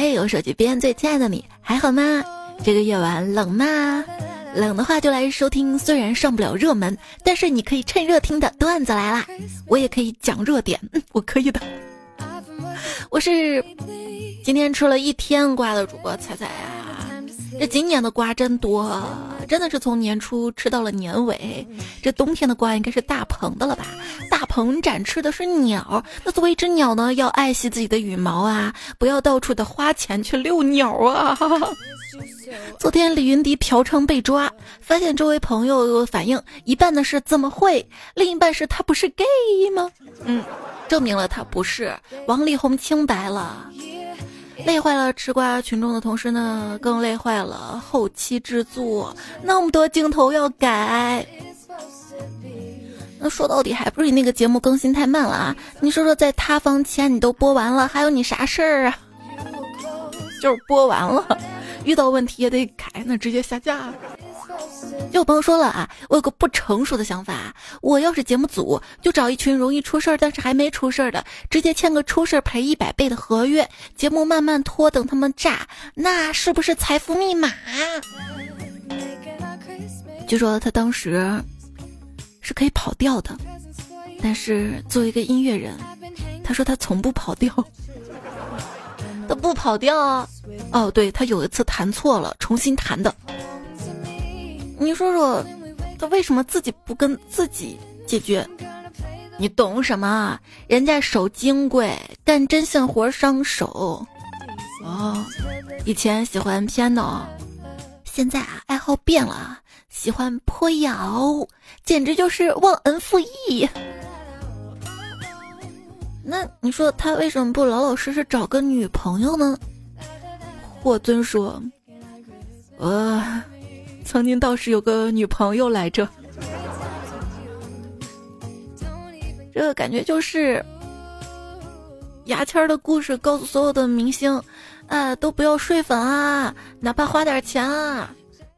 嘿，我手机边最亲爱的你还好吗？这个夜晚冷吗？冷的话就来收听，虽然上不了热门，但是你可以趁热听的段子来啦。我也可以讲热点，嗯，我可以的。我是今天吃了一天瓜的主播彩彩啊，这今年的瓜真多，真的是从年初吃到了年尾。这冬天的瓜应该是大棚的了吧？大棚展翅的是鸟，那作为一只鸟呢，要爱惜自己的羽毛啊，不要到处的花钱去遛鸟啊。昨天李云迪嫖娼被抓，发现周围朋友反应一半的是怎么会，另一半是他不是 gay 吗？嗯，证明了他不是。王力宏清白了，累坏了吃瓜群众的同时呢，更累坏了后期制作，那么多镜头要改。那说到底还不是你那个节目更新太慢了啊？你说说，在塌方前你都播完了，还有你啥事儿啊？就是播完了。遇到问题也得改，那直接下架。有朋友说了啊，我有个不成熟的想法，我要是节目组，就找一群容易出事儿但是还没出事儿的，直接签个出事赔一百倍的合约，节目慢慢拖，等他们炸，那是不是财富密码？据说他当时是可以跑调的，但是作为一个音乐人，他说他从不跑调。他不跑调啊，哦，对他有一次弹错了，重新弹的。你说说，他为什么自己不跟自己解决？你懂什么啊？人家手金贵，干针线活伤手。哦，以前喜欢 piano，现在啊爱好变了，喜欢坡摇，简直就是忘恩负义。那你说他为什么不老老实实找个女朋友呢？霍尊说：“我曾经倒是有个女朋友来着。”这个感觉就是牙签的故事，告诉所有的明星，啊，都不要睡粉啊，哪怕花点钱啊。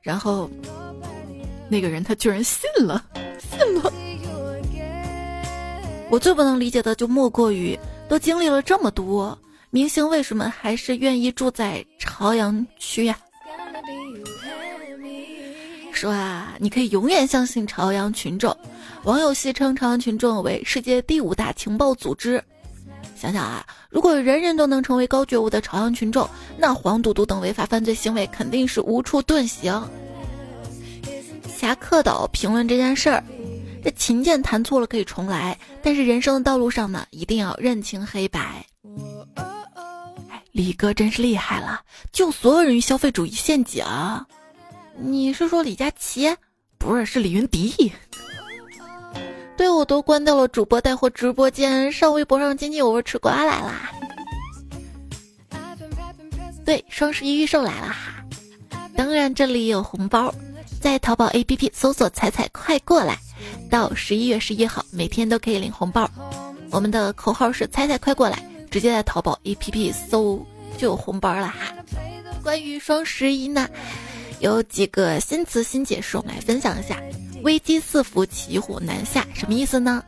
然后那个人他居然信了，信了。我最不能理解的就莫过于，都经历了这么多，明星为什么还是愿意住在朝阳区呀？说啊，你可以永远相信朝阳群众。网友戏称朝阳群众为世界第五大情报组织。想想啊，如果人人都能成为高觉悟的朝阳群众，那黄赌毒等违法犯罪行为肯定是无处遁形。侠客岛评论这件事儿。这琴键弹错了可以重来，但是人生的道路上呢，一定要认清黑白。哎，李哥真是厉害了，救所有人于消费主义陷阱。你是说李佳琦？不是，是李云迪。对，我都关掉了主播带货直播间，上微博上津津有味吃瓜来啦。对，双十一预售来了哈，当然这里有红包，在淘宝 APP 搜索“彩彩快过来”。到十一月十一号，每天都可以领红包。我们的口号是“猜猜快过来”，直接在淘宝 APP 搜就有红包了哈。关于双十一呢，有几个新词新解释，我们来分享一下。危机四伏，骑虎难下，什么意思呢？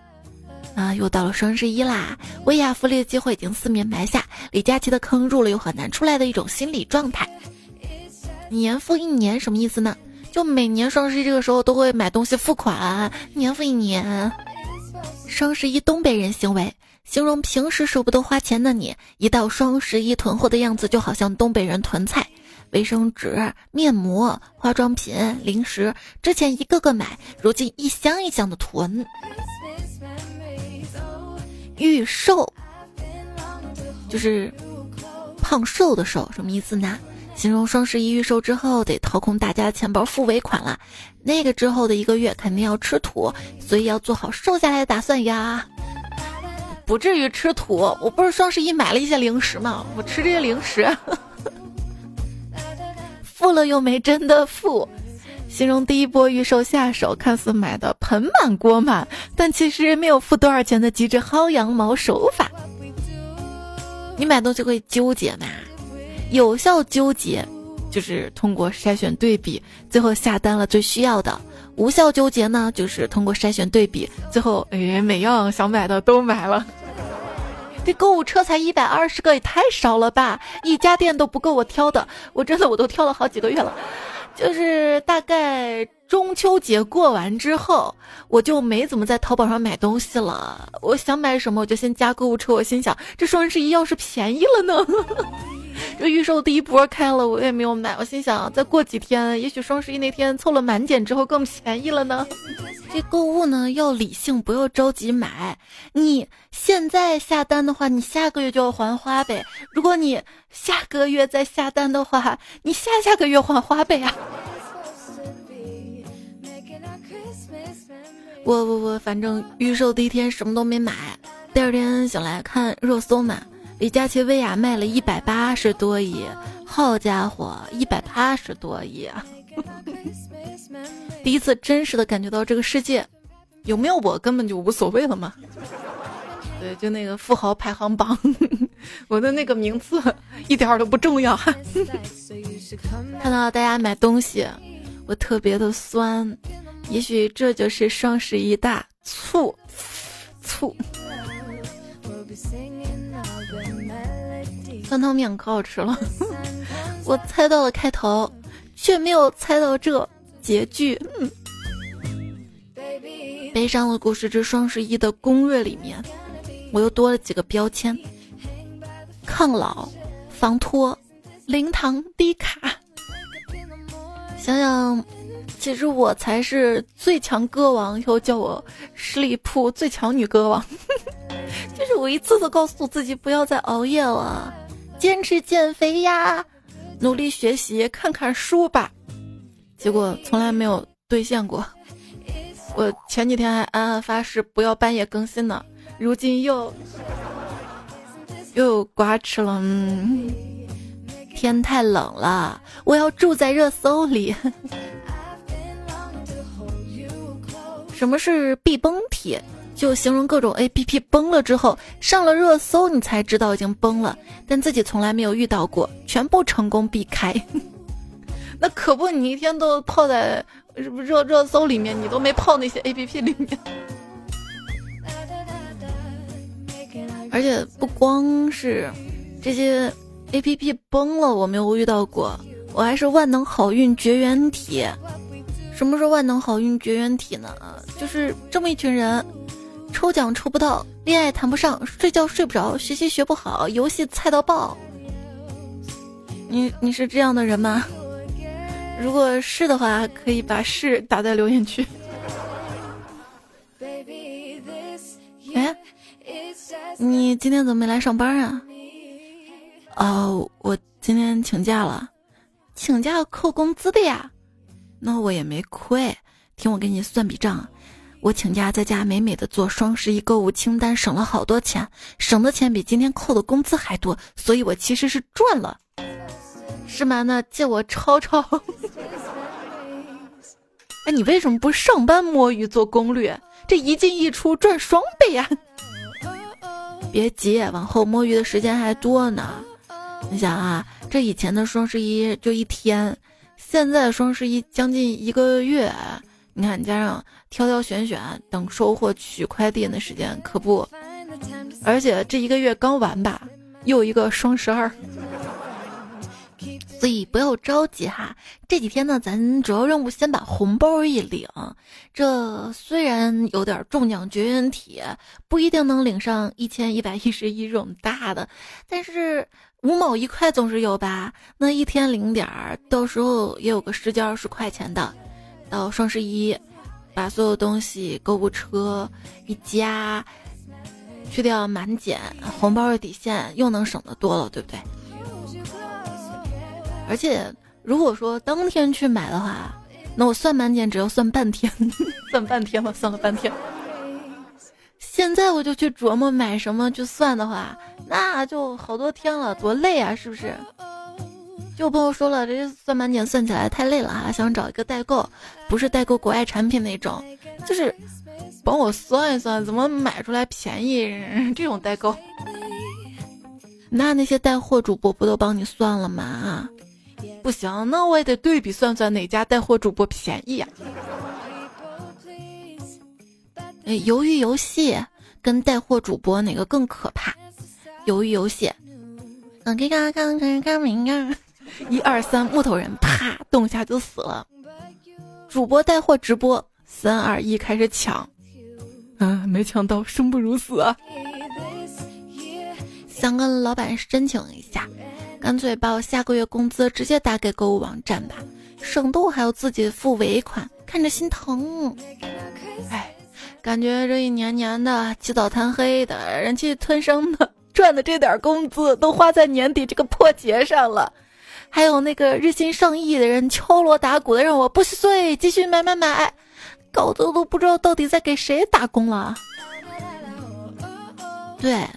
啊，又到了双十一啦，薇娅福利的机会已经四面埋下，李佳琦的坑入了又很难出来的一种心理状态。年复一年，什么意思呢？就每年双十一这个时候都会买东西付款，年复一年。双十一东北人行为，形容平时舍不得花钱的你，一到双十一囤货的样子就好像东北人囤菜，卫生纸、面膜、化妆品、零食，之前一个个买，如今一箱一箱的囤。预售，就是胖瘦的瘦，什么意思呢？形容双十一预售之后得掏空大家的钱包付尾款了，那个之后的一个月肯定要吃土，所以要做好瘦下来的打算呀。不至于吃土，我不是双十一买了一些零食吗？我吃这些零食，付了又没真的付。形容第一波预售下手，看似买的盆满锅满，但其实没有付多少钱的极致薅羊毛手法。你买东西会纠结吗？有效纠结，就是通过筛选对比，最后下单了最需要的；无效纠结呢，就是通过筛选对比，最后哎每样想买的都买了。这购物车才一百二十个，也太少了吧？一家店都不够我挑的，我真的我都挑了好几个月了。就是大概中秋节过完之后，我就没怎么在淘宝上买东西了。我想买什么，我就先加购物车。我心想，这双十一要是便宜了呢？这预售第一波开了，我也没有买。我心想，再过几天，也许双十一那天凑了满减之后更便宜了呢。这购物呢要理性，不要着急买。你现在下单的话，你下个月就要还花呗；如果你下个月再下单的话，你下下个月还花呗啊。我我我，反正预售第一天什么都没买，第二天醒来看热搜嘛。李佳琦薇娅卖了一百八十多亿，好家伙，一百八十多亿！第一次真实的感觉到这个世界，有没有我根本就无所谓了嘛。对，就那个富豪排行榜，我的那个名次一点都不重要。看到大家买东西，我特别的酸，也许这就是双十一大促促。酸汤面可好吃了，我猜到了开头，却没有猜到这结局。悲伤的故事之双十一的攻略里面，我又多了几个标签：抗老、防脱、零糖、低卡。想想，其实我才是最强歌王，又叫我十里铺最强女歌王。就是我一次次告诉自己不要再熬夜了。坚持减肥呀，努力学习，看看书吧。结果从来没有兑现过。我前几天还暗暗发誓不要半夜更新呢，如今又又有瓜吃了。嗯，天太冷了，我要住在热搜里。什么是避崩体？就形容各种 A P P 崩了之后上了热搜，你才知道已经崩了，但自己从来没有遇到过，全部成功避开。那可不，你一天都泡在热热搜里面，你都没泡那些 A P P 里面。而且不光是这些 A P P 崩了，我没有遇到过，我还是万能好运绝缘体。什么是万能好运绝缘体呢？就是这么一群人。抽奖抽不到，恋爱谈不上，睡觉睡不着，学习学不好，游戏菜到爆。你你是这样的人吗？如果是的话，可以把“是”打在留言区。哎，你今天怎么没来上班啊？哦，我今天请假了，请假扣工资的呀。那我也没亏，听我给你算笔账。我请假在家美美的做双十一购物清单，省了好多钱，省的钱比今天扣的工资还多，所以我其实是赚了，是吗？那借我抄抄。哎，你为什么不上班摸鱼做攻略？这一进一出赚双倍呀！别急，往后摸鱼的时间还多呢。你想啊，这以前的双十一就一天，现在双十一将近一个月。你看，加上挑挑选选等收货取快递的时间，可不，而且这一个月刚完吧，又一个双十二，所以不要着急哈。这几天呢，咱主要任务先把红包一领。这虽然有点中奖绝缘体，不一定能领上一千一百一十一这种大的，但是五毛一块总是有吧？那一天领点儿，到时候也有个十几二十块钱的。到双十一，把所有东西购物车一加，去掉满减，红包的底线又能省得多了，对不对？而且如果说当天去买的话，那我算满减只要算半天，算半天了，算了半天。现在我就去琢磨买什么去算的话，那就好多天了，多累啊，是不是？就朋友说了，这算满减算起来太累了哈，想找一个代购，不是代购国外产品那种，就是帮我算一算怎么买出来便宜 这种代购。那那些带货主播不都帮你算了吗？不行，那我也得对比算算哪家带货主播便宜呀。哎，鱿鱼游戏跟带货主播哪个更可怕？鱿鱼游戏。嗯，给看看看看明啊！一二三，木头人啪动一下就死了。主播带货直播，三二一开始抢。啊，没抢到，生不如死啊！想跟老板申请一下，干脆把我下个月工资直接打给购物网站吧，省得我还要自己付尾款，看着心疼。哎，感觉这一年年的起早贪黑的，忍气吞声的赚的这点工资都花在年底这个破节上了，还有那个日薪上亿的人敲锣打鼓的让我不许睡，继续买买买，搞得都不知道到底在给谁打工了。对。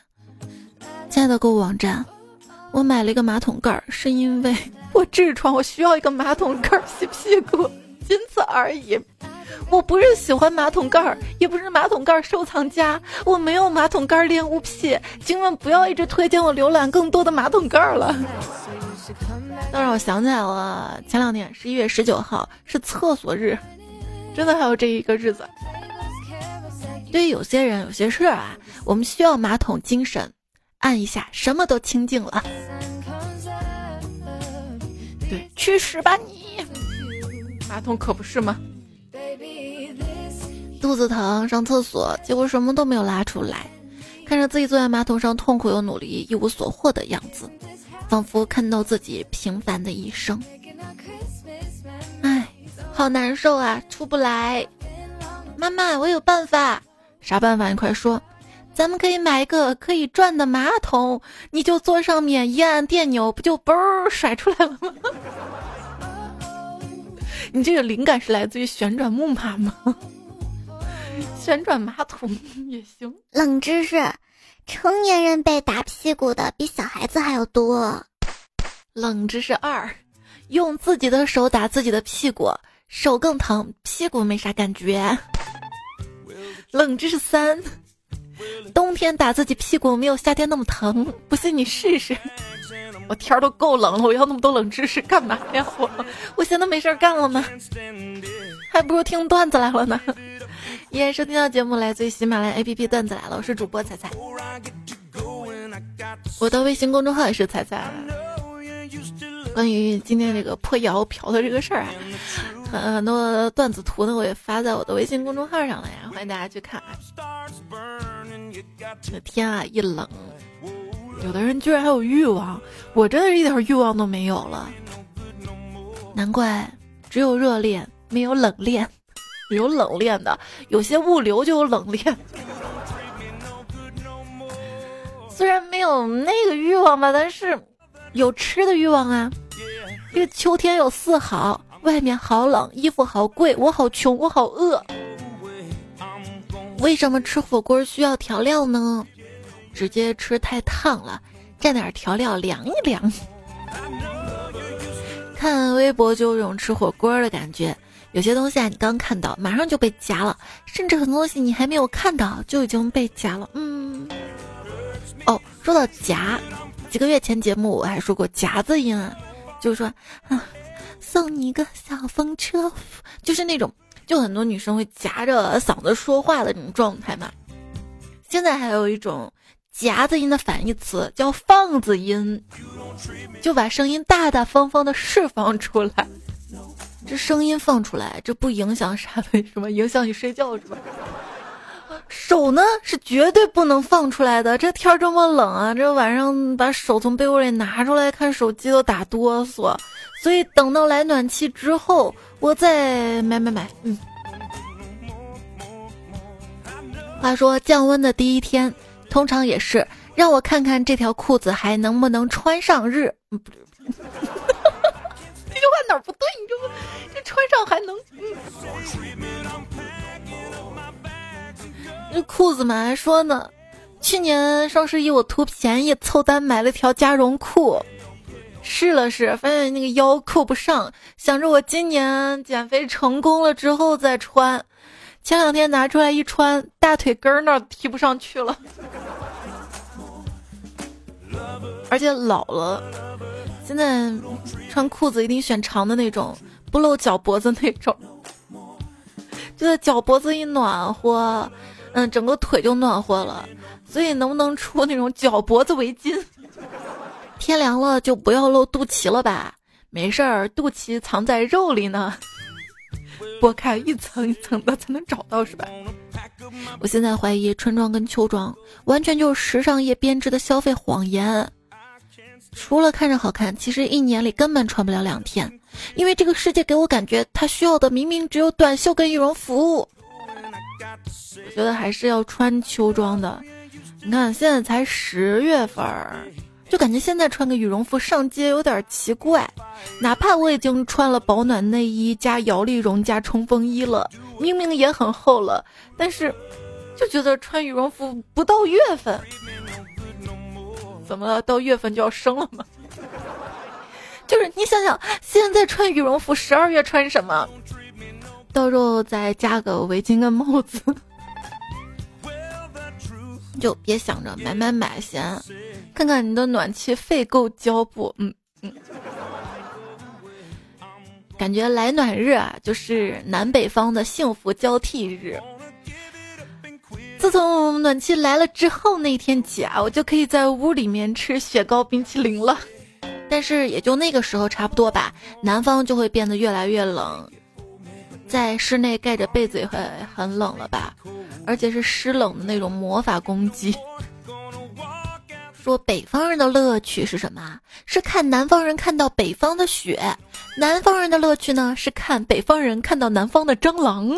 亲爱的购物网站，我买了一个马桶盖，是因为我痔疮，我需要一个马桶盖洗屁股，仅此而已。我不是喜欢马桶盖，也不是马桶盖收藏家，我没有马桶盖恋物癖。今晚不要一直推荐我浏览更多的马桶盖了。倒让我想起来了，前两天十一月十九号是厕所日，真的还有这一个日子。对于有些人、有些事儿啊，我们需要马桶精神。按一下，什么都清净了。对，去屎吧你！马桶可不是吗？肚子疼，上厕所，结果什么都没有拉出来。看着自己坐在马桶上，痛苦又努力，一无所获的样子，仿佛看到自己平凡的一生。唉，好难受啊，出不来。妈妈，我有办法。啥办法？你快说。咱们可以买一个可以转的马桶，你就坐上面，一按电钮，不就嘣儿甩出来了吗？你这个灵感是来自于旋转木马吗？旋转马桶 也行。冷知识：成年人被打屁股的比小孩子还要多。冷知识二：用自己的手打自己的屁股，手更疼，屁股没啥感觉。冷知识三。冬天打自己屁股没有夏天那么疼，不信你试试。我天儿都够冷了，我要那么多冷知识干嘛呀？我我闲的没事儿干了吗？还不如听段子来了呢。依然收听到节目来自于喜马拉雅 APP 段子来了，我是主播彩彩。我的微信公众号也是彩彩。关于今天这个破谣嫖的这个事儿啊，很多段子图呢，我也发在我的微信公众号上了呀，欢迎大家去看。这天啊，一冷，有的人居然还有欲望，我真的是一点欲望都没有了。难怪只有热恋，没有冷恋，有冷链的，有些物流就有冷链。虽然没有那个欲望吧，但是有吃的欲望啊。这个秋天有四好，外面好冷，衣服好贵，我好穷，我好饿。为什么吃火锅需要调料呢？直接吃太烫了，蘸点调料凉一凉。看微博就有种吃火锅的感觉，有些东西啊，你刚看到马上就被夹了，甚至很多东西你还没有看到就已经被夹了。嗯，哦，说到夹，几个月前节目我还说过夹子音啊。就是说，啊，送你一个小风车，就是那种，就很多女生会夹着嗓子说话的那种状态嘛。现在还有一种夹子音的反义词叫放子音，就把声音大大方方的释放出来。这声音放出来，这不影响啥？为什么影响你睡觉是吧？手呢是绝对不能放出来的。这天这么冷啊，这晚上把手从被窝里拿出来看手机都打哆嗦。所以等到来暖气之后，我再买买买。嗯。话说降温的第一天，通常也是让我看看这条裤子还能不能穿上日。不对，句话哪儿不对？你这不这穿上还能？那裤子嘛还说呢，去年双十一我图便宜凑单买了条加绒裤，试了试，发现那个腰扣不上，想着我今年减肥成功了之后再穿，前两天拿出来一穿，大腿根儿那儿提不上去了，而且老了，现在穿裤子一定选长的那种，不露脚脖子那种，就是脚脖子一暖和。嗯，整个腿就暖和了，所以能不能出那种脚脖子围巾？天凉了就不要露肚脐了吧？没事儿，肚脐藏在肉里呢，剥开一层一层的才能找到，是吧？我现在怀疑春装跟秋装完全就是时尚业编织的消费谎言。除了看着好看，其实一年里根本穿不了两天，因为这个世界给我感觉，它需要的明明只有短袖跟羽绒服。我觉得还是要穿秋装的。你看现在才十月份儿，就感觉现在穿个羽绒服上街有点奇怪。哪怕我已经穿了保暖内衣加摇粒绒加冲锋衣了，明明也很厚了，但是就觉得穿羽绒服不到月份。怎么了？到月份就要生了吗？就是你想想，现在穿羽绒服，十二月穿什么？到时候再加个围巾跟帽子，就别想着买买买先，看看你的暖气费够交不？嗯嗯。感觉来暖日啊，就是南北方的幸福交替日。自从暖气来了之后，那天起啊，我就可以在屋里面吃雪糕冰淇淋了。但是也就那个时候差不多吧，南方就会变得越来越冷，在室内盖着被子也会很冷了吧，而且是湿冷的那种魔法攻击。说北方人的乐趣是什么？是看南方人看到北方的雪。南方人的乐趣呢，是看北方人看到南方的蟑螂。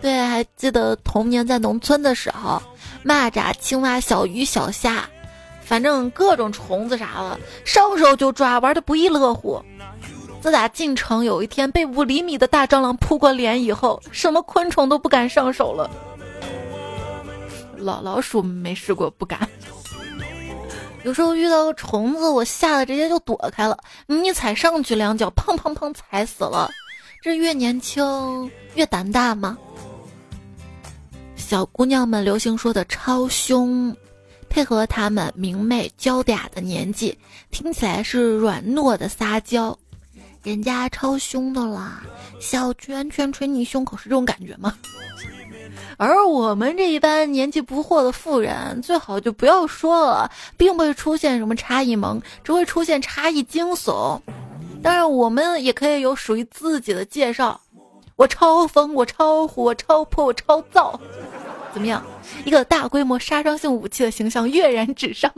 对，还记得童年在农村的时候，蚂蚱、青蛙、小鱼、小虾，反正各种虫子啥的，上手就抓，玩的不亦乐乎。自打进城有一天被五厘米的大蟑螂扑过脸以后，什么昆虫都不敢上手了。老老鼠没试过，不敢。有时候遇到个虫子，我吓得直接就躲开了。你踩上去两脚，砰砰砰踩死了。这越年轻越胆大吗？小姑娘们流行说的超凶，配合她们明媚娇嗲的年纪，听起来是软糯的撒娇。人家超凶的啦，小拳拳捶你胸口是这种感觉吗？而我们这一般年纪不惑的妇人，最好就不要说了，并不会出现什么差异萌，只会出现差异惊悚。当然，我们也可以有属于自己的介绍。我超疯，我超火，我超破，我超燥，怎么样？一个大规模杀伤性武器的形象跃然纸上。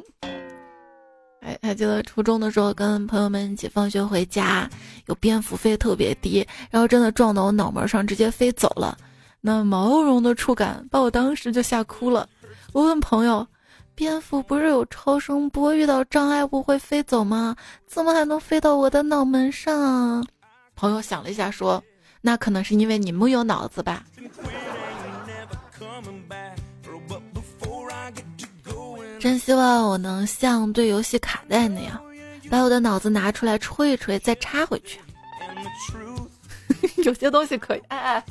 哎，还记得初中的时候，跟朋友们一起放学回家，有蝙蝠飞特别低，然后真的撞到我脑门上，直接飞走了。那毛茸茸的触感把我当时就吓哭了。我问朋友：“蝙蝠不是有超声波，遇到障碍物会飞走吗？怎么还能飞到我的脑门上？”朋友想了一下说：“那可能是因为你木有脑子吧。”真希望我能像对游戏卡带那样，把我的脑子拿出来吹一吹，再插回去。有些东西可以，哎哎。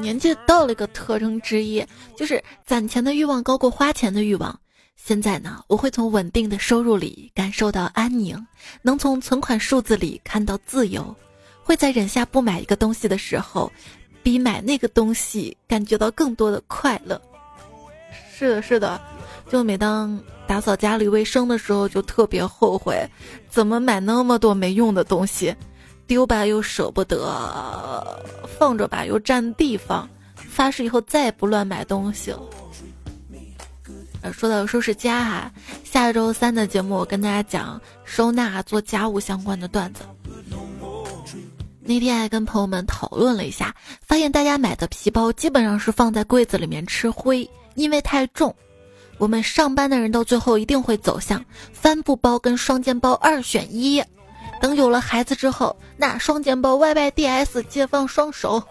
年纪到了一个特征之一，就是攒钱的欲望高过花钱的欲望。现在呢，我会从稳定的收入里感受到安宁，能从存款数字里看到自由，会在忍下不买一个东西的时候，比买那个东西感觉到更多的快乐。是的，是的，就每当打扫家里卫生的时候，就特别后悔，怎么买那么多没用的东西。丢吧又舍不得，放着吧又占地方，发誓以后再也不乱买东西了。呃，说到收拾家哈，下周三的节目我跟大家讲收纳做家务相关的段子。那天还跟朋友们讨论了一下，发现大家买的皮包基本上是放在柜子里面吃灰，因为太重。我们上班的人到最后一定会走向帆布包跟双肩包二选一。等有了孩子之后，那双肩包 Y Y D S 解放双手，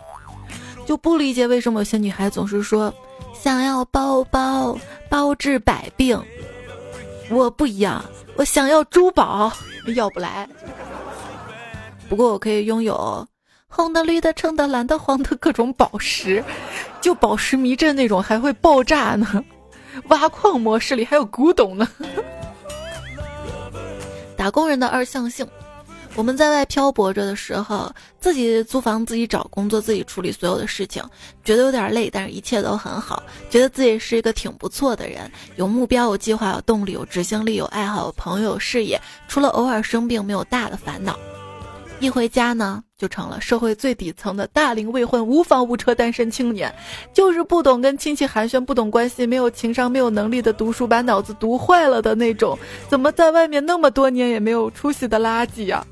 就不理解为什么有些女孩总是说想要包包包治百病。我不一样，我想要珠宝，要不来。不过我可以拥有红的、绿的、橙的、蓝的、黄的各种宝石，就宝石迷阵那种还会爆炸呢。挖矿模式里还有古董呢。打工人的二向性。我们在外漂泊着的时候，自己租房、自己找工作、自己处理所有的事情，觉得有点累，但是一切都很好，觉得自己是一个挺不错的人，有目标、有计划、有动力、有执行力、有爱好、有朋友、有事业，除了偶尔生病，没有大的烦恼。一回家呢，就成了社会最底层的大龄未婚、无房无车单身青年，就是不懂跟亲戚寒暄、不懂关系、没有情商、没有能力的读书把脑子读坏了的那种。怎么在外面那么多年也没有出息的垃圾呀？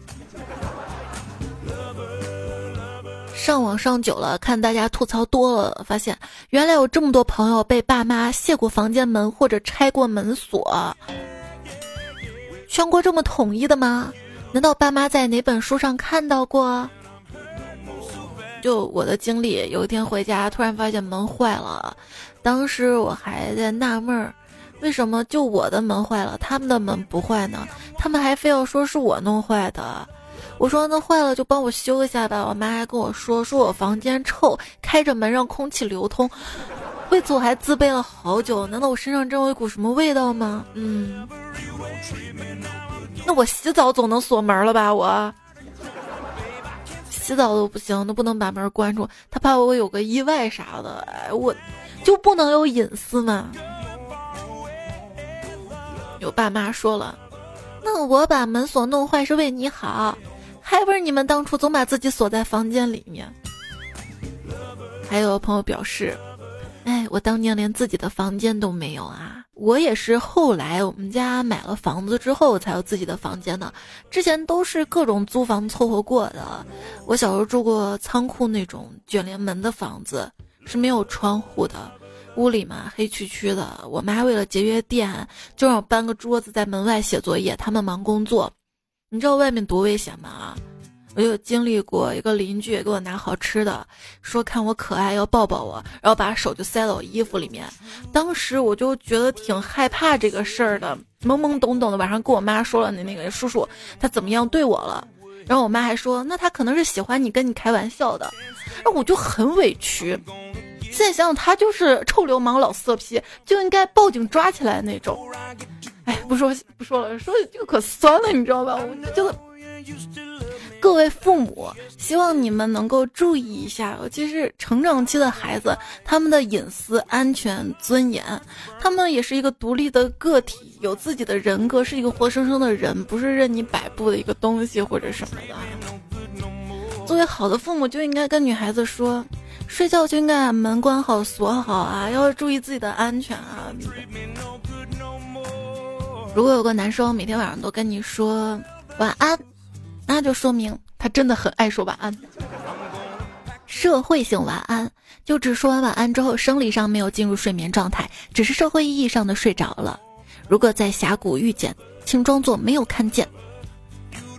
上网上久了，看大家吐槽多了，发现原来有这么多朋友被爸妈卸过房间门或者拆过门锁。全国这么统一的吗？难道爸妈在哪本书上看到过？就我的经历，有一天回家，突然发现门坏了，当时我还在纳闷儿，为什么就我的门坏了，他们的门不坏呢？他们还非要说是我弄坏的。我说那坏了就帮我修一下吧。我妈还跟我说，说我房间臭，开着门让空气流通。为此我还自卑了好久。难道我身上真有一股什么味道吗？嗯。那我洗澡总能锁门了吧？我洗澡都不行，都不能把门关住，他怕我有个意外啥的，哎，我就不能有隐私吗？有爸妈说了，那我把门锁弄坏是为你好，还不是你们当初总把自己锁在房间里面？还有朋友表示，哎，我当年连自己的房间都没有啊。我也是后来我们家买了房子之后才有自己的房间的，之前都是各种租房凑合过的。我小时候住过仓库那种卷帘门的房子，是没有窗户的，屋里嘛黑黢黢的。我妈为了节约电，就让我搬个桌子在门外写作业，他们忙工作。你知道外面多危险吗？啊我有经历过一个邻居给我拿好吃的，说看我可爱要抱抱我，然后把手就塞到我衣服里面。当时我就觉得挺害怕这个事儿的，懵懵懂懂的晚上跟我妈说了那那个叔叔他怎么样对我了，然后我妈还说那他可能是喜欢你跟你开玩笑的，那我就很委屈。现在想想他就是臭流氓老色批，就应该报警抓起来那种。哎，不说不说了，说这个可酸了，你知道吧？我就觉得。各位父母，希望你们能够注意一下，尤其是成长期的孩子，他们的隐私、安全、尊严，他们也是一个独立的个体，有自己的人格，是一个活生生的人，不是任你摆布的一个东西或者什么的。作为好的父母，就应该跟女孩子说，睡觉就应该把门关好、锁好啊，要注意自己的安全啊。如果有个男生每天晚上都跟你说晚安。那就说明他真的很爱说晚安。社会性晚安，就只说完晚安之后，生理上没有进入睡眠状态，只是社会意义上的睡着了。如果在峡谷遇见，请装作没有看见。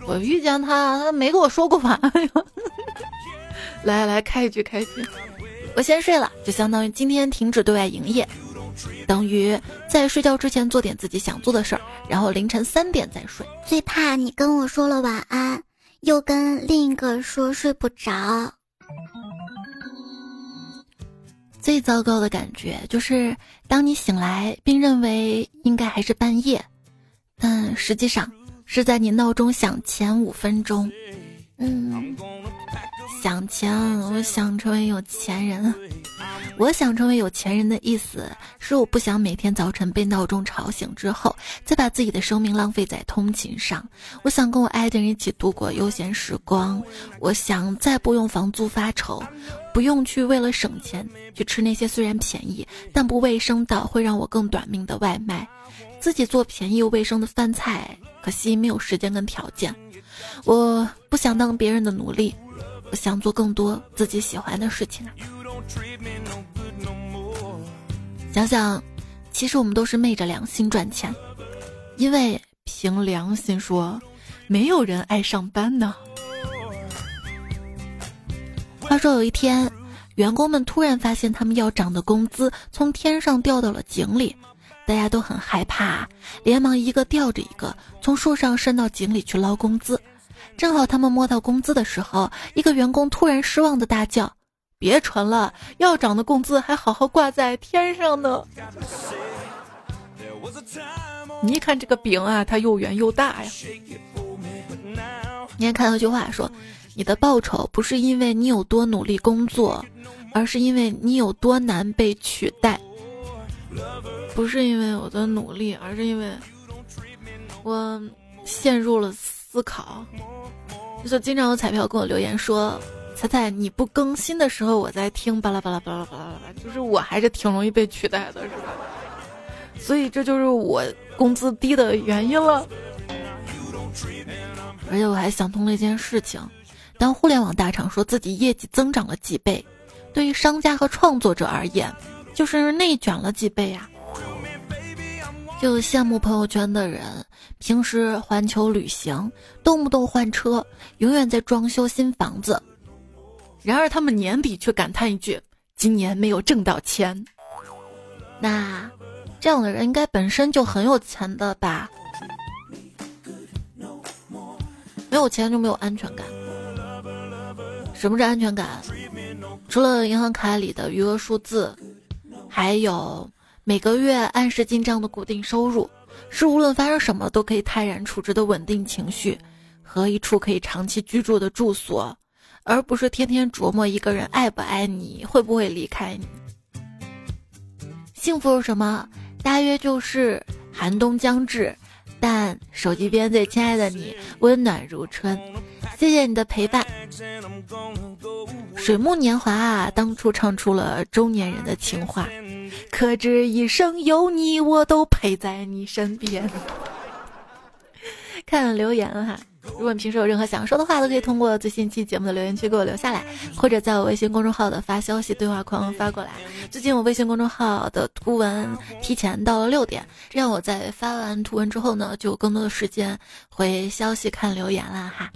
我遇见他，他没跟我说过晚安呀。来来，开一句，开一句。我先睡了，就相当于今天停止对外营业。等于在睡觉之前做点自己想做的事儿，然后凌晨三点再睡。最怕你跟我说了晚安，又跟另一个说睡不着。最糟糕的感觉就是，当你醒来并认为应该还是半夜，但实际上是在你闹钟响前五分钟。嗯。想钱，我想成为有钱人。我想成为有钱人的意思是，我不想每天早晨被闹钟吵醒之后，再把自己的生命浪费在通勤上。我想跟我爱的人一起度过悠闲时光。我想再不用房租发愁，不用去为了省钱去吃那些虽然便宜但不卫生到会让我更短命的外卖，自己做便宜又卫生的饭菜。可惜没有时间跟条件。我不想当别人的奴隶。想做更多自己喜欢的事情啊！想想，其实我们都是昧着良心赚钱，因为凭良心说，没有人爱上班呢。话说有一天，员工们突然发现他们要涨的工资从天上掉到了井里，大家都很害怕，连忙一个吊着一个从树上伸到井里去捞工资。正好他们摸到工资的时候，一个员工突然失望的大叫：“别传了，要涨的工资还好好挂在天上呢！”你一看这个饼啊，它又圆又大呀。你还看到一句话说，你的报酬不是因为你有多努力工作，而是因为你有多难被取代。不是因为我的努力，而是因为我陷入了思考。就经常有彩票跟我留言说：“彩彩，你不更新的时候我在听，巴拉巴拉巴拉巴拉，就是我还是挺容易被取代的，是吧？所以这就是我工资低的原因了。而且我还想通了一件事情：当互联网大厂说自己业绩增长了几倍，对于商家和创作者而言，就是内卷了几倍呀。就羡慕朋友圈的人，平时环球旅行，动不动换车，永远在装修新房子。然而他们年底却感叹一句：“今年没有挣到钱。”那这样的人应该本身就很有钱的吧？没有钱就没有安全感。什么是安全感？除了银行卡里的余额数字，还有。每个月按时进账的固定收入，是无论发生什么都可以泰然处之的稳定情绪，和一处可以长期居住的住所，而不是天天琢磨一个人爱不爱你，会不会离开你。幸福是什么？大约就是寒冬将至，但手机边最亲爱的你温暖如春。谢谢你的陪伴。水木年华啊，当初唱出了中年人的情话。可知一生有你，我都陪在你身边。看留言哈，如果你平时有任何想说的话，都可以通过最新期节目的留言区给我留下来，或者在我微信公众号的发消息对话框发过来。最近我微信公众号的图文提前到了六点，这样我在发完图文之后呢，就有更多的时间回消息看留言了哈。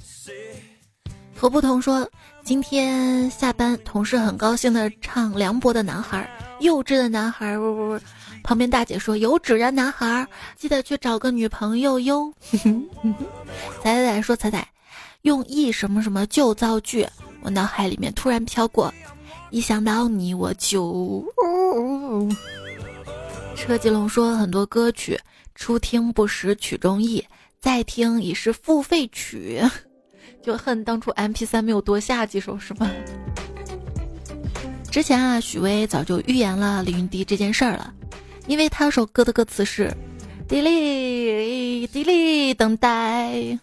何不同说，今天下班，同事很高兴的唱《梁博的男孩》。幼稚的男孩，呜呜！旁边大姐说：“有纸人男孩，记得去找个女朋友哟。”彩彩彩说：“彩彩，用一什么什么旧造句，我脑海里面突然飘过，一想到你我就……” 车吉龙说：“很多歌曲初听不识曲中意，再听已是付费曲，就恨当初 M P 三没有多下几首，是吗？”之前啊，许巍早就预言了李云迪这件事儿了，因为他首歌的歌词是“滴哩滴哩等待”。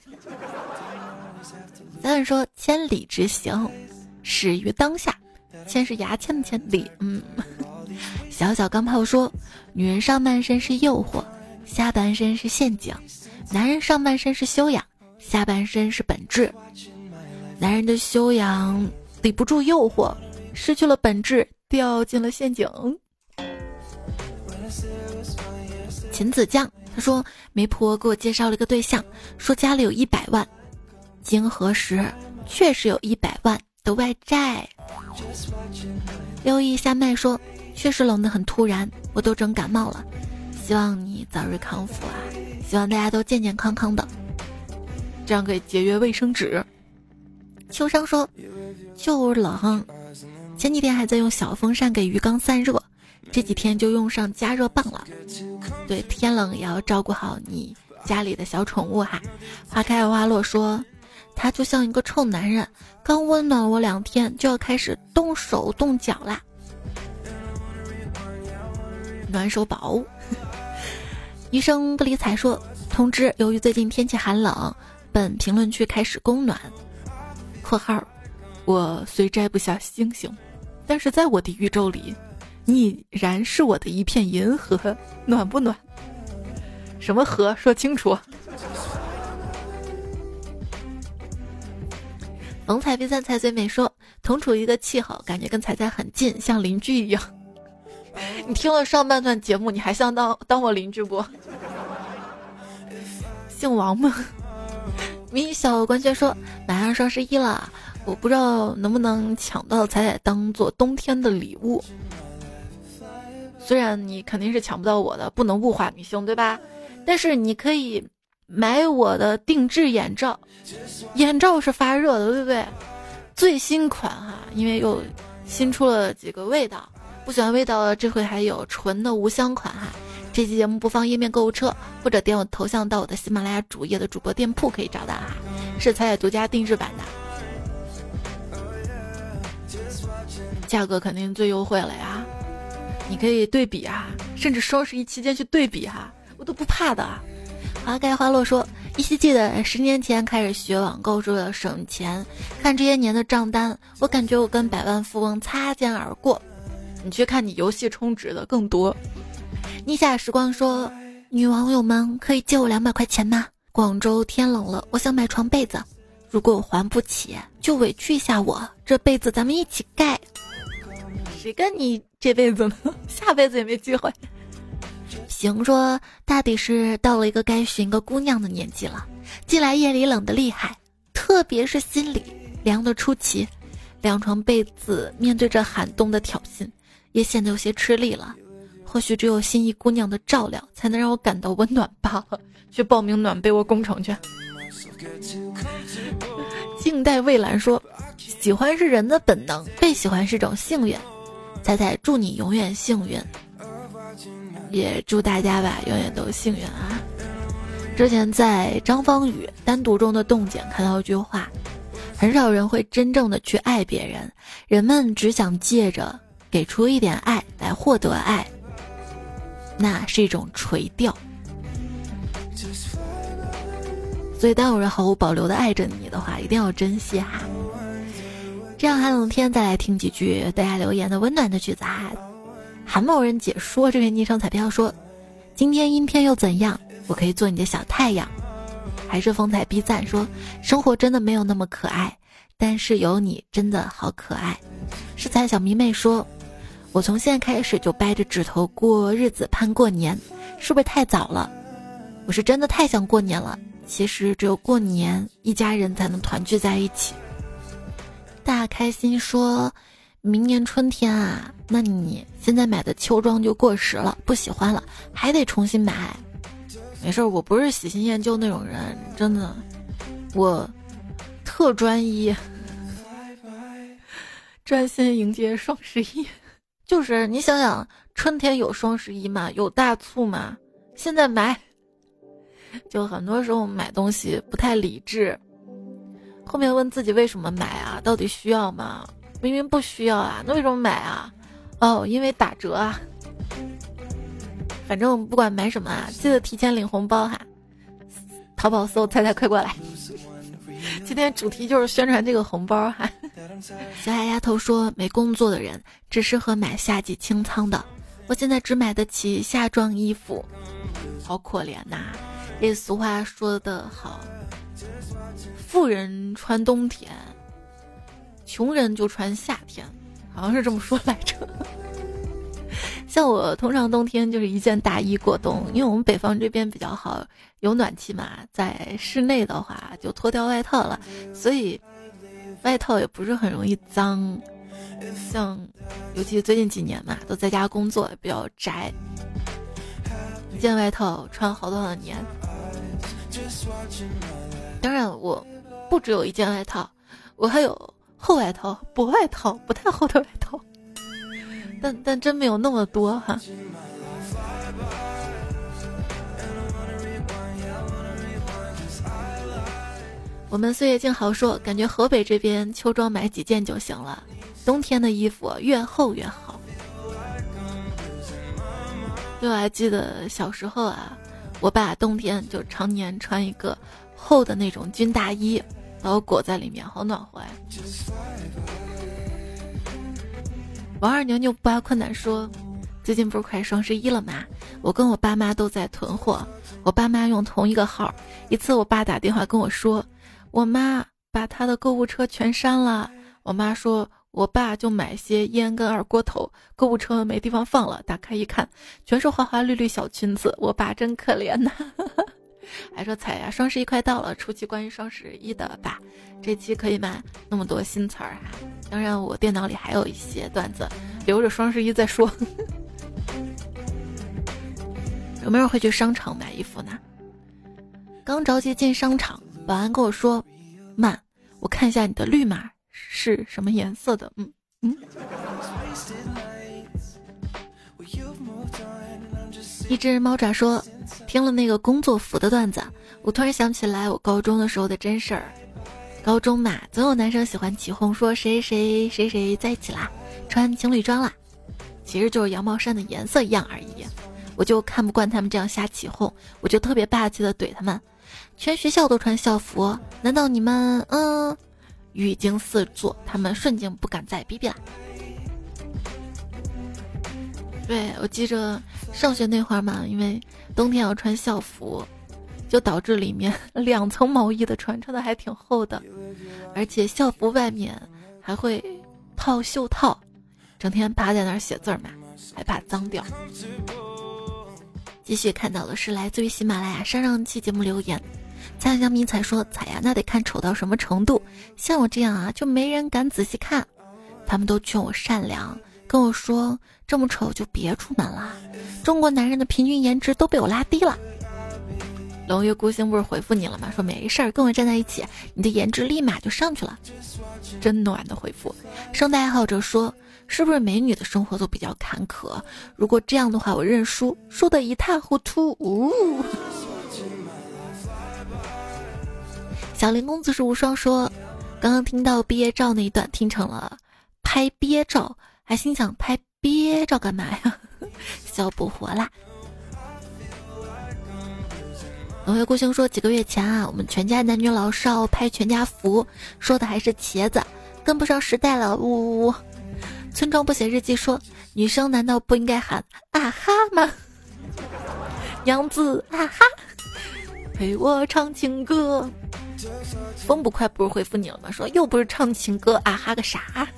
咱们说千里之行，始于当下。千是牙签的千里，嗯。小小钢炮说，女人上半身是诱惑，下半身是陷阱；男人上半身是修养，下半身是本质。男人的修养抵不住诱惑。失去了本质，掉进了陷阱。秦子酱他说，媒婆给我介绍了一个对象，说家里有一百万，经核实确实有一百万的外债。六一下麦说，确实冷得很突然，我都整感冒了，希望你早日康复啊！希望大家都健健康康的，这样可以节约卫生纸。秋生说，就冷。前几天还在用小风扇给鱼缸散热，这几天就用上加热棒了。对，天冷也要照顾好你家里的小宠物哈。花开花落说，他就像一个臭男人，刚温暖我两天就要开始动手动脚啦。暖手宝，医生不理睬说，通知，由于最近天气寒冷，本评论区开始供暖。括号。我虽摘不下星星，但是在我的宇宙里，你已然是我的一片银河，暖不暖？什么河？说清楚。龙彩比三彩最美说，同处一个气候，感觉跟彩彩很近，像邻居一样。你听了上半段节目，你还想当当我邻居不？姓王吗？米小官宣说，马上双十一了。我不知道能不能抢到彩彩当做冬天的礼物。虽然你肯定是抢不到我的，不能物化女性，对吧？但是你可以买我的定制眼罩，眼罩是发热的，对不对？最新款哈，因为又新出了几个味道，不喜欢味道的这回还有纯的无香款哈。这期节目不放页面购物车，或者点我头像到我的喜马拉雅主页的主播店铺可以找到哈。是彩彩独家定制版的，价格肯定最优惠了呀！你可以对比啊，甚至双十一期间去对比哈，我都不怕的。花开花落说，依稀记得十年前开始学网购是为了省钱，看这些年的账单，我感觉我跟百万富翁擦肩而过。你去看你游戏充值的更多。逆下时光说，女网友们可以借我两百块钱吗？广州天冷了，我想买床被子，如果我还不起，就委屈一下我，这辈子咱们一起盖。谁跟你这辈子呢？下辈子也没机会。行说，大抵是到了一个该寻个姑娘的年纪了。近来夜里冷的厉害，特别是心里凉的出奇，两床被子面对着寒冬的挑衅，也显得有些吃力了。或许只有心仪姑娘的照料，才能让我感到温暖罢了。去报名暖被窝工程去。静待蔚蓝说：“喜欢是人的本能，被喜欢是种幸运。”彩彩，祝你永远幸运，也祝大家吧，永远都幸运啊！之前在张方宇单独中的洞见看到一句话：很少人会真正的去爱别人，人们只想借着给出一点爱来获得爱。那是一种垂钓，所以当有人毫无保留的爱着你的话，一定要珍惜哈。这样寒冷天再来听几句大家留言的温暖的句子哈。韩某人解说这位昵称彩票说：“今天阴天又怎样？我可以做你的小太阳。”还是风采 B 赞说：“生活真的没有那么可爱，但是有你真的好可爱。”是彩小迷妹说。我从现在开始就掰着指头过日子盼过年，是不是太早了？我是真的太想过年了。其实只有过年，一家人才能团聚在一起。大开心说，明年春天啊，那你现在买的秋装就过时了，不喜欢了，还得重新买。没事，我不是喜新厌旧那种人，真的，我特专一，专心迎接双十一。就是你想想，春天有双十一嘛，有大促嘛，现在买，就很多时候买东西不太理智。后面问自己为什么买啊？到底需要吗？明明不需要啊，那为什么买啊？哦，因为打折啊。反正不管买什么啊，记得提前领红包哈。淘宝搜“猜猜快过来”。今天主题就是宣传这个红包哈。小矮丫头说：“没工作的人只适合买夏季清仓的。我现在只买得起夏装衣服，好可怜呐！这俗话说得好，富人穿冬天，穷人就穿夏天，好像是这么说来着。”像我通常冬天就是一件大衣过冬，因为我们北方这边比较好，有暖气嘛。在室内的话就脱掉外套了，所以外套也不是很容易脏。像尤其最近几年嘛，都在家工作，比较宅，一件外套穿好多好多年。当然，我不只有一件外套，我还有厚外套、薄外套、不太厚的外套。但但真没有那么多哈。我们岁月静好说，感觉河北这边秋装买几件就行了，冬天的衣服越厚越好。就我还记得小时候啊，我爸冬天就常年穿一个厚的那种军大衣，把我裹在里面，好暖和呀。王二牛牛不爱困难说：“最近不是快双十一了吗？我跟我爸妈都在囤货。我爸妈用同一个号。一次，我爸打电话跟我说，我妈把他的购物车全删了。我妈说，我爸就买些烟跟二锅头，购物车没地方放了。打开一看，全是花花绿绿小裙子。我爸真可怜呐。还说彩呀，双十一快到了，出期关于双十一的吧。这期可以吗？那么多新词儿哈。当然，我电脑里还有一些段子，留着双十一再说。有没有人会去商场买衣服呢？刚着急进商场，保安跟我说：“慢，我看一下你的绿码是什么颜色的。”嗯嗯。一只猫爪说。听了那个工作服的段子，我突然想起来我高中的时候的真事儿。高中嘛，总有男生喜欢起哄说谁谁谁谁在一起啦，穿情侣装啦，其实就是羊毛衫的颜色一样而已。我就看不惯他们这样瞎起哄，我就特别霸气的怼他们：全学校都穿校服，难道你们嗯？语惊四座，他们瞬间不敢再逼逼了。对我记着上学那会儿嘛，因为冬天要穿校服。就导致里面 两层毛衣的穿，穿的还挺厚的，而且校服外面还会套袖套，整天趴在那儿写字儿嘛，还怕脏掉。继续看到的是来自于喜马拉雅上上期节目留言，江江迷彩说：“彩呀，那得看丑到什么程度，像我这样啊，就没人敢仔细看。他们都劝我善良，跟我说这么丑就别出门了。中国男人的平均颜值都被我拉低了。”龙月孤星不是回复你了吗？说没事儿，跟我站在一起，你的颜值立马就上去了，真暖的回复。生代爱好者说，是不是美女的生活都比较坎坷？如果这样的话，我认输，输得一塌糊涂。呜。小林公子是无双说，刚刚听到毕业照那一段，听成了拍毕业照，还心想拍憋照干嘛呀？笑不活啦。龙月孤星说：“几个月前啊，我们全家男女老少拍全家福，说的还是茄子，跟不上时代了。”呜呜呜！村庄不写日记说：“女生难道不应该喊啊哈吗？”娘子啊哈，陪我唱情歌。风不快不是回复你了吗？说又不是唱情歌啊哈个啥？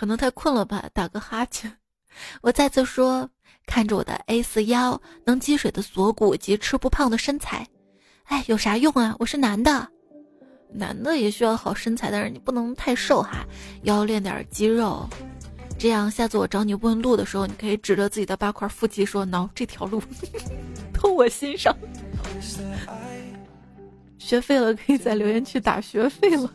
可能太困了吧，打个哈欠。我再次说。看着我的 A 四腰，能积水的锁骨及吃不胖的身材，哎，有啥用啊？我是男的，男的也需要好身材，但是你不能太瘦哈，要练点肌肉，这样下次我找你问路的时候，你可以指着自己的八块腹肌说：“喏，这条路 通我心上。”学废了可以在留言区打学费了。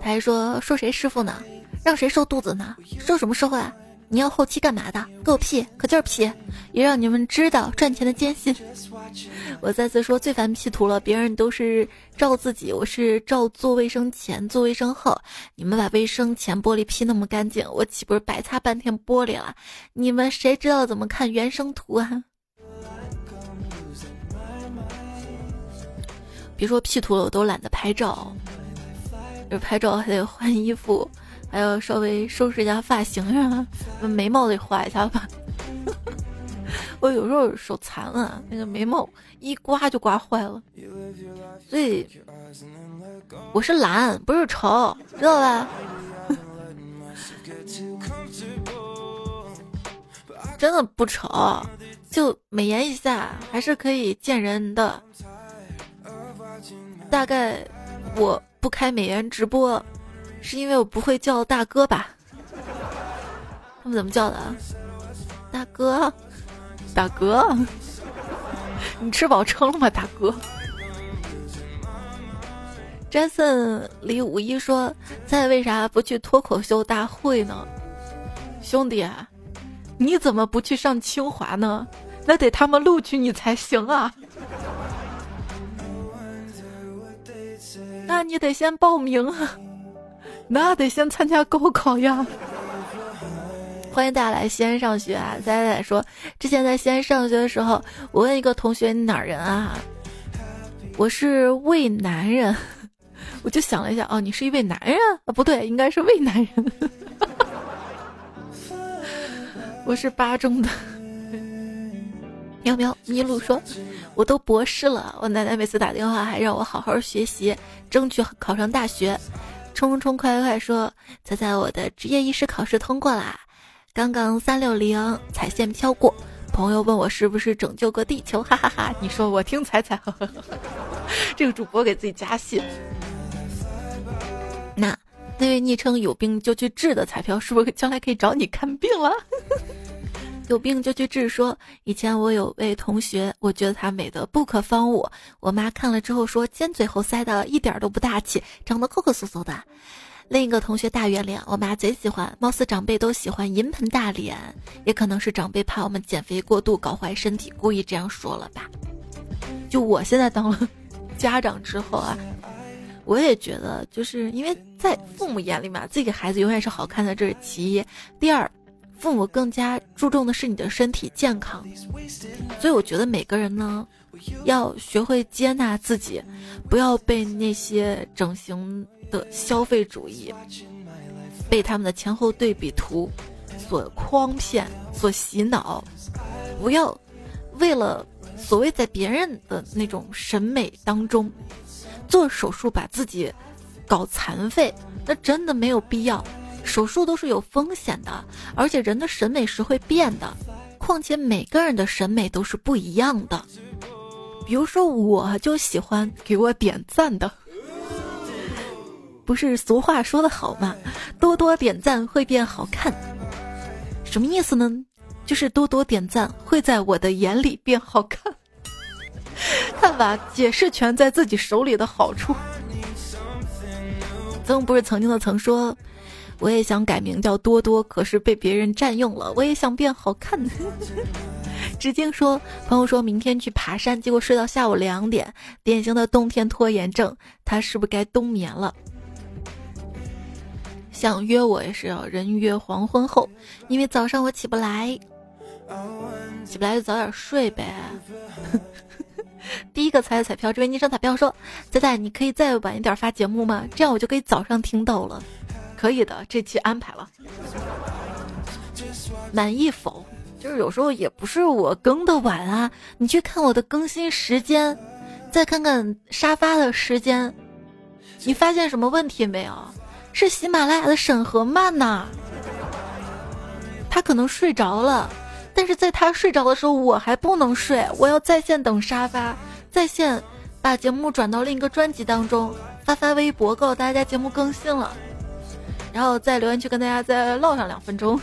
他还说说谁师傅呢？让谁收肚子呢？收什么收啊？你要后期干嘛的？给我 P，可劲儿 P，也让你们知道赚钱的艰辛。我再次说最烦 P 图了，别人都是照自己，我是照做卫生前、做卫生后。你们把卫生前玻璃 P 那么干净，我岂不是白擦半天玻璃了？你们谁知道怎么看原生图啊？别说 P 图了，我都懒得拍照。这拍照还得换衣服。还要稍微收拾一下发型呀，眉毛得画一下吧。我有时候手残了，那个眉毛一刮就刮坏了。所以我是懒，不是丑，知道吧？真的不丑，就美颜一下还是可以见人的。大概我不开美颜直播。是因为我不会叫大哥吧？他们怎么叫的？大哥，大哥，你吃饱撑了吗？大哥，Jason 李五一说：“在为啥不去脱口秀大会呢？”兄弟，你怎么不去上清华呢？那得他们录取你才行啊！那你得先报名啊！那得先参加高考呀！欢迎大家来西安上学啊！仔仔说，之前在西安上学的时候，我问一个同学你哪儿人啊？我是渭南人，我就想了一下，哦，你是一位男人啊？不对，应该是渭南人。我是巴中的。喵喵，麋鹿说，我都博士了，我奶奶每次打电话还让我好好学习，争取考上大学。冲冲快快快说，猜猜我的职业医师考试通过啦！刚刚三六零彩线飘过，朋友问我是不是拯救个地球，哈哈哈！你说我听彩彩，这个主播给自己加戏。那那位昵称有病就去治的彩票，是不是将来可以找你看病了？有病就去治。说以前我有位同学，我觉得她美得不可方物。我妈看了之后说，尖嘴猴腮的，一点都不大气，长得抠抠搜搜的。另一个同学大圆脸，我妈贼喜欢，貌似长辈都喜欢银盆大脸，也可能是长辈怕我们减肥过度搞坏身体，故意这样说了吧。就我现在当了 家长之后啊，我也觉得，就是因为在父母眼里嘛，自己孩子永远是好看的，这是其一。第二，父母更加注重的是你的身体健康，所以我觉得每个人呢，要学会接纳自己，不要被那些整形。的消费主义，被他们的前后对比图所诓骗、所洗脑。不要为了所谓在别人的那种审美当中做手术，把自己搞残废，那真的没有必要。手术都是有风险的，而且人的审美是会变的。况且每个人的审美都是不一样的。比如说，我就喜欢给我点赞的。不是俗话说的好吗？多多点赞会变好看，什么意思呢？就是多多点赞会在我的眼里变好看。看吧，解释权在自己手里的好处。曾不是曾经的曾说，我也想改名叫多多，可是被别人占用了。我也想变好看。直径说，朋友说明天去爬山，结果睡到下午两点，典型的冬天拖延症，他是不是该冬眠了？想约我也是要人约黄昏后，因为早上我起不来，起不来就早点睡呗。第一个彩彩票，这位昵称彩票说：“仔仔，你可以再晚一点发节目吗？这样我就可以早上听到了。”可以的，这期安排了。满意否？就是有时候也不是我更的晚啊，你去看我的更新时间，再看看沙发的时间，你发现什么问题没有？是喜马拉雅的审核慢呐，他可能睡着了，但是在他睡着的时候，我还不能睡，我要在线等沙发，在线把节目转到另一个专辑当中，发发微博告诉大家节目更新了，然后在留言区跟大家再唠上两分钟。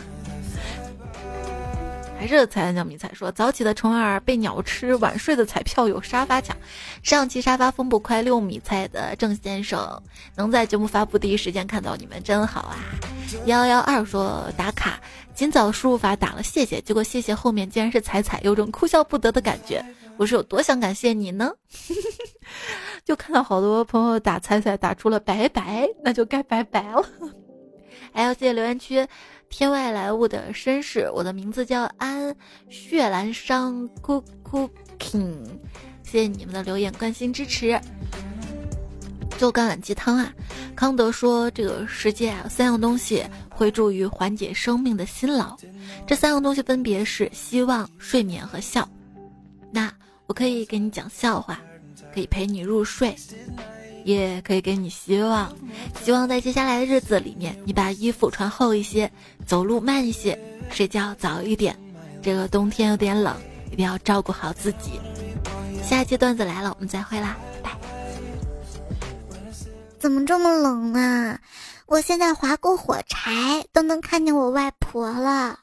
还是彩蛋叫迷彩说，早起的虫儿被鸟吃，晚睡的彩票有沙发抢。上期沙发分布快六米菜的郑先生，能在节目发布第一时间看到你们真好啊！幺幺二说打卡，今早输入法打了谢谢，结果谢谢后面竟然是彩彩，有种哭笑不得的感觉。我是有多想感谢你呢？就看到好多朋友打彩彩打出了拜拜，那就该拜拜了。还要谢谢留言区。天外来物的绅士，我的名字叫安血兰商 cooking，谢谢你们的留言、关心、支持。就干碗鸡汤啊！康德说，这个世界啊，三样东西会助于缓解生命的辛劳，这三样东西分别是希望、睡眠和笑。那我可以给你讲笑话，可以陪你入睡。也可以给你希望，希望在接下来的日子里面，你把衣服穿厚一些，走路慢一些，睡觉早一点。这个冬天有点冷，一定要照顾好自己。下一期段子来了，我们再会啦，拜拜。怎么这么冷啊？我现在划过火柴都能看见我外婆了。